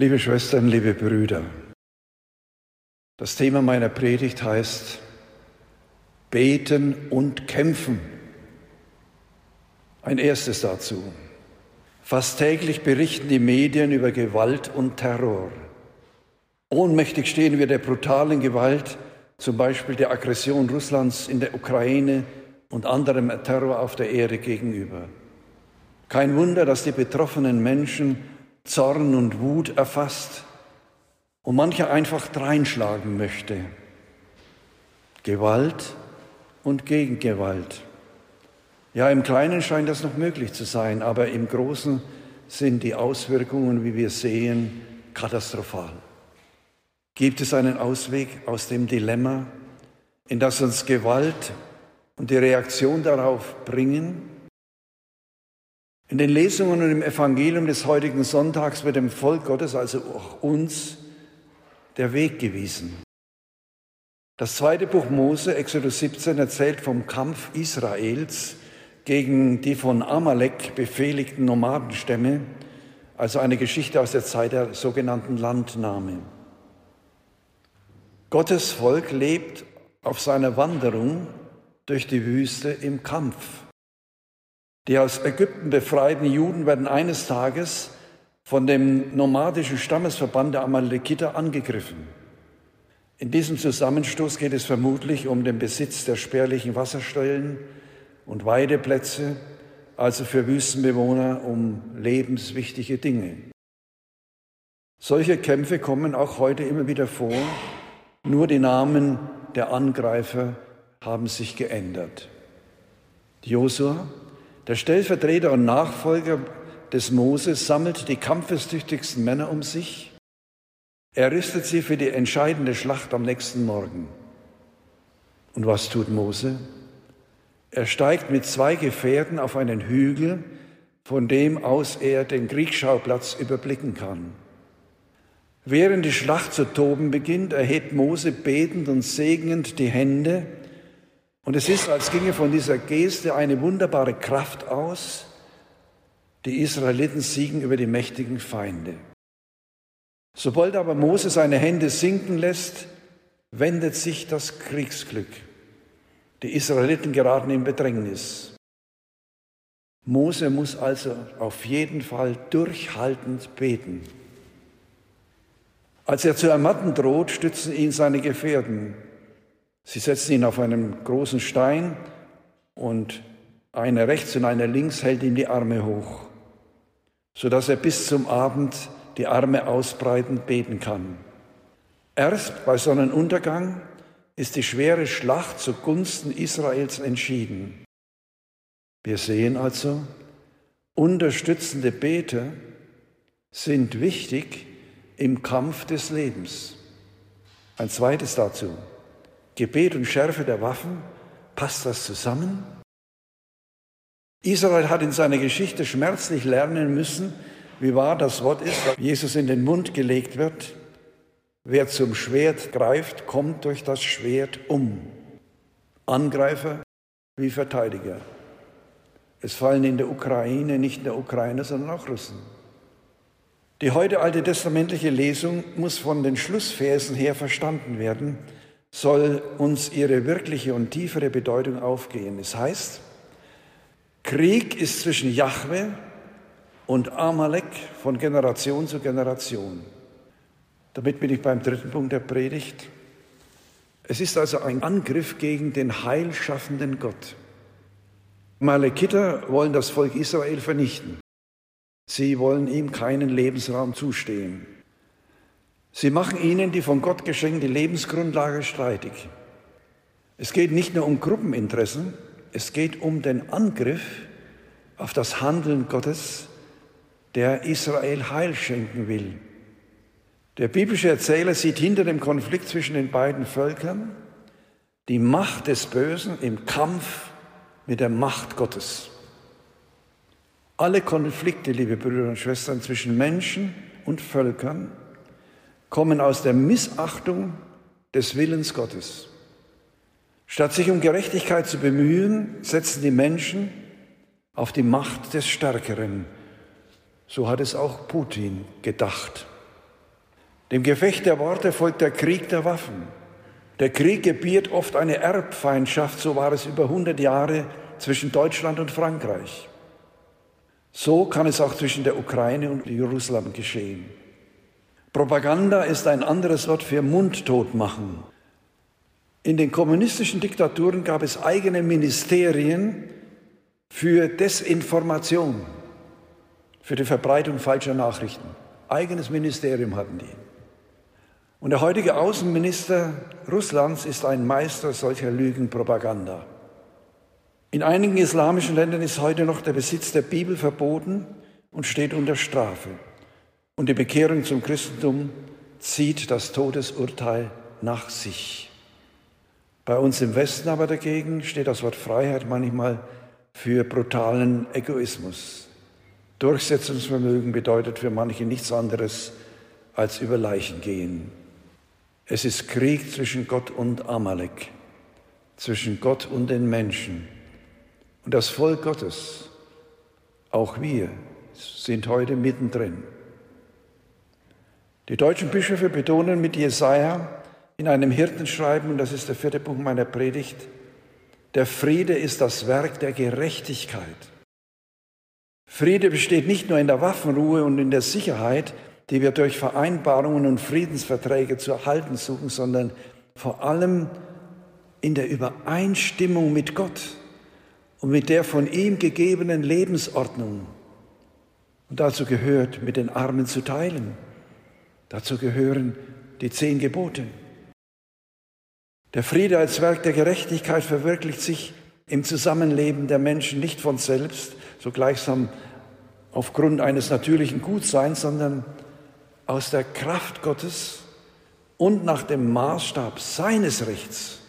Liebe Schwestern, liebe Brüder, das Thema meiner Predigt heißt Beten und Kämpfen. Ein erstes dazu. Fast täglich berichten die Medien über Gewalt und Terror. Ohnmächtig stehen wir der brutalen Gewalt, zum Beispiel der Aggression Russlands in der Ukraine und anderem Terror auf der Erde gegenüber. Kein Wunder, dass die betroffenen Menschen Zorn und Wut erfasst und mancher einfach dreinschlagen möchte. Gewalt und Gegengewalt. Ja, im Kleinen scheint das noch möglich zu sein, aber im Großen sind die Auswirkungen, wie wir sehen, katastrophal. Gibt es einen Ausweg aus dem Dilemma, in das uns Gewalt und die Reaktion darauf bringen? In den Lesungen und im Evangelium des heutigen Sonntags wird dem Volk Gottes, also auch uns, der Weg gewiesen. Das zweite Buch Mose, Exodus 17, erzählt vom Kampf Israels gegen die von Amalek befehligten Nomadenstämme, also eine Geschichte aus der Zeit der sogenannten Landnahme. Gottes Volk lebt auf seiner Wanderung durch die Wüste im Kampf. Die aus Ägypten befreiten Juden werden eines Tages von dem nomadischen Stammesverband der Amalekiter angegriffen. In diesem Zusammenstoß geht es vermutlich um den Besitz der spärlichen Wasserstellen und Weideplätze, also für Wüstenbewohner um lebenswichtige Dinge. Solche Kämpfe kommen auch heute immer wieder vor, nur die Namen der Angreifer haben sich geändert. Josua der Stellvertreter und Nachfolger des Moses sammelt die kampfestüchtigsten Männer um sich. Er rüstet sie für die entscheidende Schlacht am nächsten Morgen. Und was tut Mose? Er steigt mit zwei Gefährten auf einen Hügel, von dem aus er den Kriegsschauplatz überblicken kann. Während die Schlacht zu toben beginnt, erhebt Mose betend und segnend die Hände und es ist, als ginge von dieser Geste eine wunderbare Kraft aus. Die Israeliten siegen über die mächtigen Feinde. Sobald aber Mose seine Hände sinken lässt, wendet sich das Kriegsglück. Die Israeliten geraten in Bedrängnis. Mose muss also auf jeden Fall durchhaltend beten. Als er zu ermatten droht, stützen ihn seine Gefährten. Sie setzen ihn auf einen großen Stein und einer rechts und einer links hält ihm die Arme hoch, sodass er bis zum Abend die Arme ausbreitend beten kann. Erst bei Sonnenuntergang ist die schwere Schlacht zugunsten Israels entschieden. Wir sehen also, unterstützende Beter sind wichtig im Kampf des Lebens. Ein zweites dazu. Gebet und Schärfe der Waffen, passt das zusammen? Israel hat in seiner Geschichte schmerzlich lernen müssen, wie wahr das Wort ist, das Jesus in den Mund gelegt wird. Wer zum Schwert greift, kommt durch das Schwert um. Angreifer wie Verteidiger. Es fallen in der Ukraine nicht nur Ukrainer, sondern auch Russen. Die heute alte testamentliche Lesung muss von den Schlussversen her verstanden werden soll uns ihre wirkliche und tiefere Bedeutung aufgehen. Es heißt, Krieg ist zwischen Jahwe und Amalek von Generation zu Generation. Damit bin ich beim dritten Punkt der Predigt. Es ist also ein Angriff gegen den heilschaffenden Gott. Malekiter wollen das Volk Israel vernichten. Sie wollen ihm keinen Lebensraum zustehen. Sie machen ihnen die von Gott geschenkte Lebensgrundlage streitig. Es geht nicht nur um Gruppeninteressen, es geht um den Angriff auf das Handeln Gottes, der Israel Heil schenken will. Der biblische Erzähler sieht hinter dem Konflikt zwischen den beiden Völkern die Macht des Bösen im Kampf mit der Macht Gottes. Alle Konflikte, liebe Brüder und Schwestern, zwischen Menschen und Völkern kommen aus der Missachtung des Willens Gottes. Statt sich um Gerechtigkeit zu bemühen, setzen die Menschen auf die Macht des Stärkeren. So hat es auch Putin gedacht. Dem Gefecht der Worte folgt der Krieg der Waffen. Der Krieg gebiert oft eine Erbfeindschaft, so war es über 100 Jahre zwischen Deutschland und Frankreich. So kann es auch zwischen der Ukraine und Jerusalem geschehen. Propaganda ist ein anderes Wort für Mundtot machen. In den kommunistischen Diktaturen gab es eigene Ministerien für Desinformation, für die Verbreitung falscher Nachrichten. Eigenes Ministerium hatten die. Und der heutige Außenminister Russlands ist ein Meister solcher Lügenpropaganda. In einigen islamischen Ländern ist heute noch der Besitz der Bibel verboten und steht unter Strafe. Und die Bekehrung zum Christentum zieht das Todesurteil nach sich. Bei uns im Westen aber dagegen steht das Wort Freiheit manchmal für brutalen Egoismus. Durchsetzungsvermögen bedeutet für manche nichts anderes als über Leichen gehen. Es ist Krieg zwischen Gott und Amalek, zwischen Gott und den Menschen. Und das Volk Gottes, auch wir, sind heute mittendrin. Die deutschen Bischöfe betonen mit Jesaja in einem Hirtenschreiben, und das ist der vierte Punkt meiner Predigt, der Friede ist das Werk der Gerechtigkeit. Friede besteht nicht nur in der Waffenruhe und in der Sicherheit, die wir durch Vereinbarungen und Friedensverträge zu erhalten suchen, sondern vor allem in der Übereinstimmung mit Gott und mit der von ihm gegebenen Lebensordnung. Und dazu gehört, mit den Armen zu teilen. Dazu gehören die zehn Gebote. Der Friede als Werk der Gerechtigkeit verwirklicht sich im Zusammenleben der Menschen nicht von selbst, so gleichsam aufgrund eines natürlichen Gutseins, sondern aus der Kraft Gottes und nach dem Maßstab seines Rechts.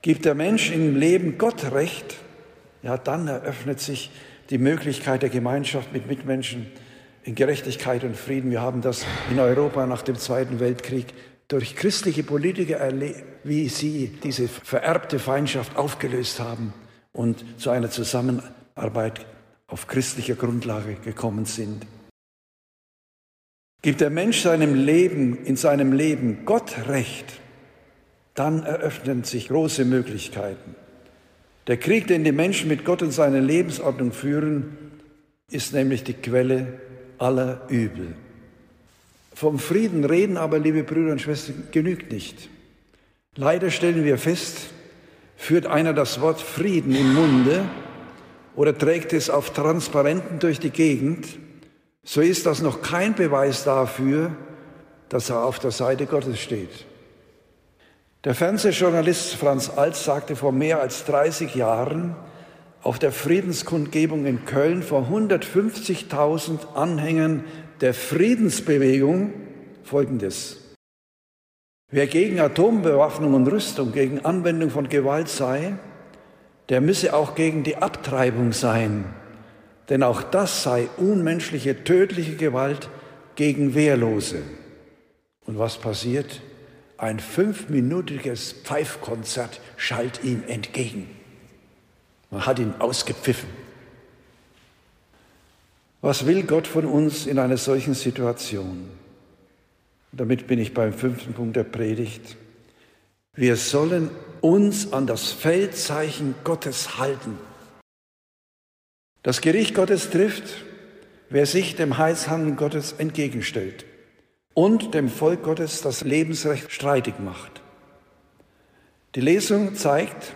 Gibt der Mensch im Leben Gott Recht, ja, dann eröffnet sich die Möglichkeit der Gemeinschaft mit Mitmenschen in Gerechtigkeit und Frieden. Wir haben das in Europa nach dem Zweiten Weltkrieg durch christliche Politiker erlebt, wie sie diese vererbte Feindschaft aufgelöst haben und zu einer Zusammenarbeit auf christlicher Grundlage gekommen sind. Gibt der Mensch seinem Leben, in seinem Leben Gott Recht, dann eröffnen sich große Möglichkeiten. Der Krieg, den die Menschen mit Gott und seiner Lebensordnung führen, ist nämlich die Quelle aller Übel. Vom Frieden reden aber, liebe Brüder und Schwestern, genügt nicht. Leider stellen wir fest, führt einer das Wort Frieden im Munde oder trägt es auf Transparenten durch die Gegend, so ist das noch kein Beweis dafür, dass er auf der Seite Gottes steht. Der Fernsehjournalist Franz Alt sagte vor mehr als 30 Jahren auf der Friedenskundgebung in Köln vor 150.000 Anhängern der Friedensbewegung Folgendes. Wer gegen Atombewaffnung und Rüstung, gegen Anwendung von Gewalt sei, der müsse auch gegen die Abtreibung sein, denn auch das sei unmenschliche, tödliche Gewalt gegen Wehrlose. Und was passiert? Ein fünfminütiges Pfeifkonzert schallt ihm entgegen. Man hat ihn ausgepfiffen. Was will Gott von uns in einer solchen Situation? Damit bin ich beim fünften Punkt der Predigt. Wir sollen uns an das Feldzeichen Gottes halten. Das Gericht Gottes trifft, wer sich dem Heilshandeln Gottes entgegenstellt und dem Volk Gottes das Lebensrecht streitig macht. Die Lesung zeigt,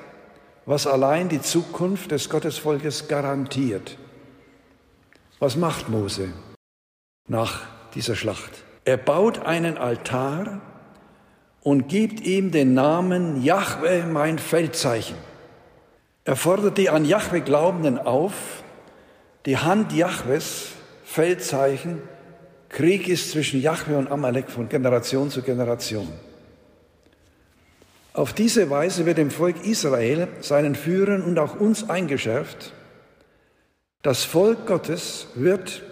was allein die Zukunft des Gottesvolkes garantiert. Was macht Mose nach dieser Schlacht? Er baut einen Altar und gibt ihm den Namen Jahwe, mein Feldzeichen. Er fordert die an Jahwe Glaubenden auf, die Hand Jahwes, Feldzeichen, Krieg ist zwischen Jahwe und Amalek von Generation zu Generation. Auf diese Weise wird dem Volk Israel, seinen Führern und auch uns eingeschärft, das Volk Gottes wird,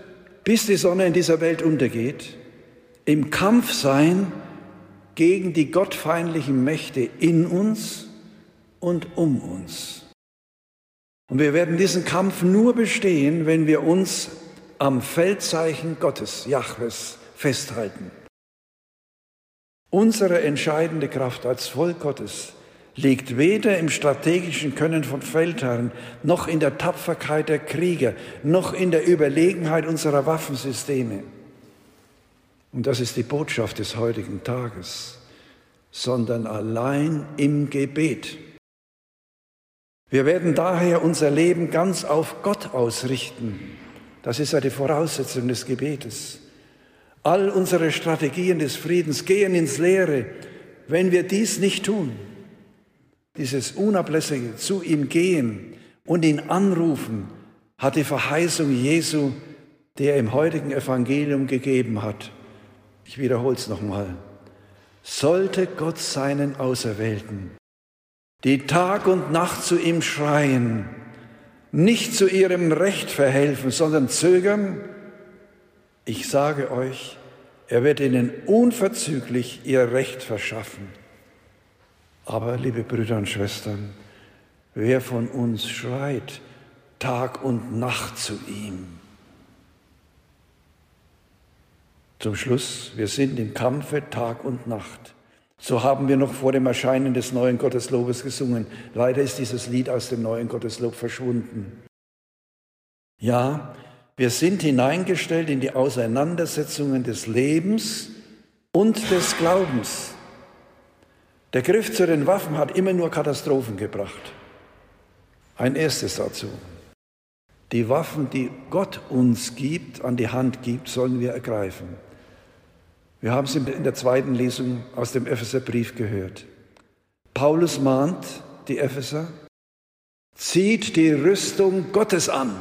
bis die Sonne in dieser Welt untergeht, im Kampf sein gegen die gottfeindlichen Mächte in uns und um uns. Und wir werden diesen Kampf nur bestehen, wenn wir uns am Feldzeichen Gottes, Jahwes, festhalten. Unsere entscheidende Kraft als Volk Gottes liegt weder im strategischen Können von Feldherren, noch in der Tapferkeit der Krieger, noch in der Überlegenheit unserer Waffensysteme. Und das ist die Botschaft des heutigen Tages, sondern allein im Gebet. Wir werden daher unser Leben ganz auf Gott ausrichten. Das ist ja die Voraussetzung des Gebetes. All unsere Strategien des Friedens gehen ins Leere, wenn wir dies nicht tun dieses unablässige zu ihm gehen und ihn anrufen, hat die Verheißung Jesu, die er im heutigen Evangelium gegeben hat. Ich wiederhole es nochmal. Sollte Gott seinen Auserwählten, die Tag und Nacht zu ihm schreien, nicht zu ihrem Recht verhelfen, sondern zögern, ich sage euch, er wird ihnen unverzüglich ihr Recht verschaffen. Aber, liebe Brüder und Schwestern, wer von uns schreit Tag und Nacht zu ihm? Zum Schluss, wir sind im Kampfe Tag und Nacht. So haben wir noch vor dem Erscheinen des neuen Gotteslobes gesungen. Leider ist dieses Lied aus dem neuen Gotteslob verschwunden. Ja, wir sind hineingestellt in die Auseinandersetzungen des Lebens und des Glaubens. Der Griff zu den Waffen hat immer nur Katastrophen gebracht. Ein erstes dazu. Die Waffen, die Gott uns gibt, an die Hand gibt, sollen wir ergreifen. Wir haben es in der zweiten Lesung aus dem Epheserbrief gehört. Paulus mahnt die Epheser, zieht die Rüstung Gottes an.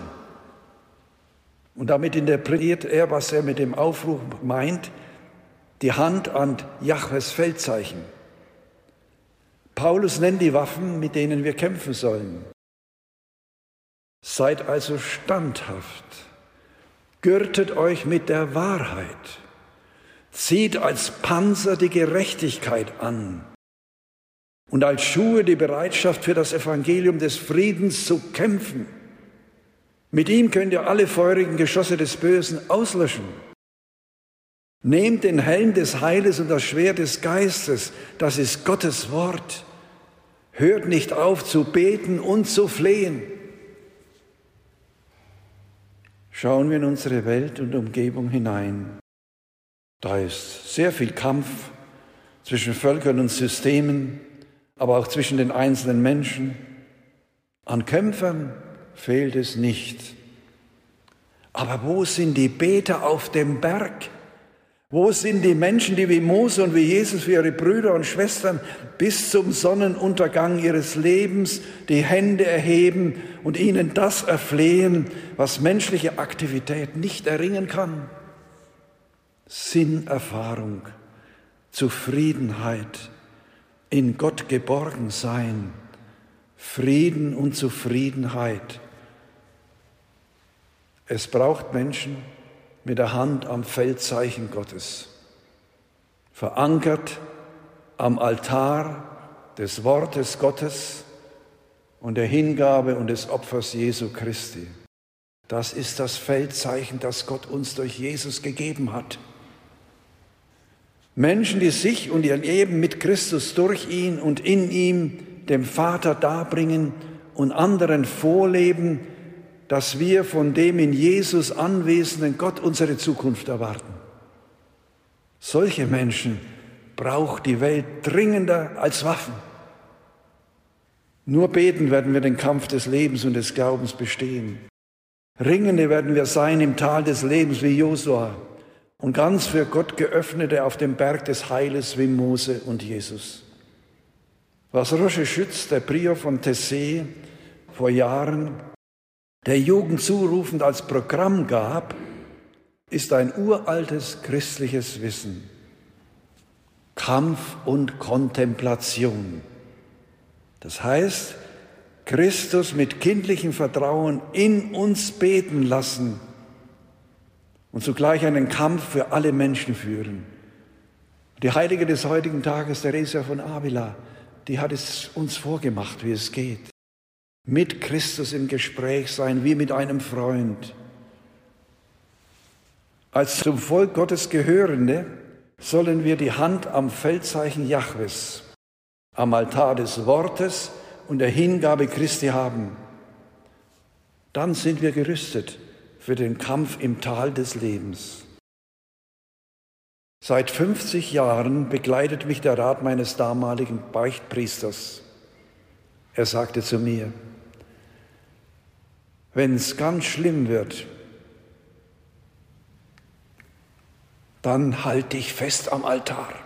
Und damit interpretiert er, was er mit dem Aufruf meint, die Hand an Jahwes Feldzeichen. Paulus nennt die Waffen, mit denen wir kämpfen sollen. Seid also standhaft, gürtet euch mit der Wahrheit, zieht als Panzer die Gerechtigkeit an und als Schuhe die Bereitschaft für das Evangelium des Friedens zu kämpfen. Mit ihm könnt ihr alle feurigen Geschosse des Bösen auslöschen. Nehmt den Helm des Heiles und das Schwert des Geistes, das ist Gottes Wort. Hört nicht auf zu beten und zu flehen. Schauen wir in unsere Welt und Umgebung hinein. Da ist sehr viel Kampf zwischen Völkern und Systemen, aber auch zwischen den einzelnen Menschen. An Kämpfern fehlt es nicht. Aber wo sind die Beter auf dem Berg? Wo sind die Menschen, die wie Mose und wie Jesus für ihre Brüder und Schwestern bis zum Sonnenuntergang ihres Lebens die Hände erheben und ihnen das erflehen, was menschliche Aktivität nicht erringen kann? Sinnerfahrung, Zufriedenheit, in Gott geborgen sein, Frieden und Zufriedenheit. Es braucht Menschen, mit der Hand am Feldzeichen Gottes, verankert am Altar des Wortes Gottes und der Hingabe und des Opfers Jesu Christi. Das ist das Feldzeichen, das Gott uns durch Jesus gegeben hat. Menschen, die sich und ihr Leben mit Christus durch ihn und in ihm dem Vater darbringen und anderen vorleben, dass wir von dem in Jesus anwesenden Gott unsere Zukunft erwarten. Solche Menschen braucht die Welt dringender als Waffen. Nur beten werden wir den Kampf des Lebens und des Glaubens bestehen. Ringende werden wir sein im Tal des Lebens wie Josua und ganz für Gott geöffnete auf dem Berg des Heiles wie Mose und Jesus. Was Roche Schütz, der Prior von Tessé, vor Jahren der Jugend zurufend als Programm gab, ist ein uraltes christliches Wissen. Kampf und Kontemplation. Das heißt, Christus mit kindlichem Vertrauen in uns beten lassen und zugleich einen Kampf für alle Menschen führen. Die Heilige des heutigen Tages, Theresia von Avila, die hat es uns vorgemacht, wie es geht mit Christus im Gespräch sein, wie mit einem Freund. Als zum Volk Gottes gehörende sollen wir die Hand am Feldzeichen Jahwes, am Altar des Wortes und der Hingabe Christi haben. Dann sind wir gerüstet für den Kampf im Tal des Lebens. Seit 50 Jahren begleitet mich der Rat meines damaligen Beichtpriesters. Er sagte zu mir, wenn es ganz schlimm wird, dann halt dich fest am Altar.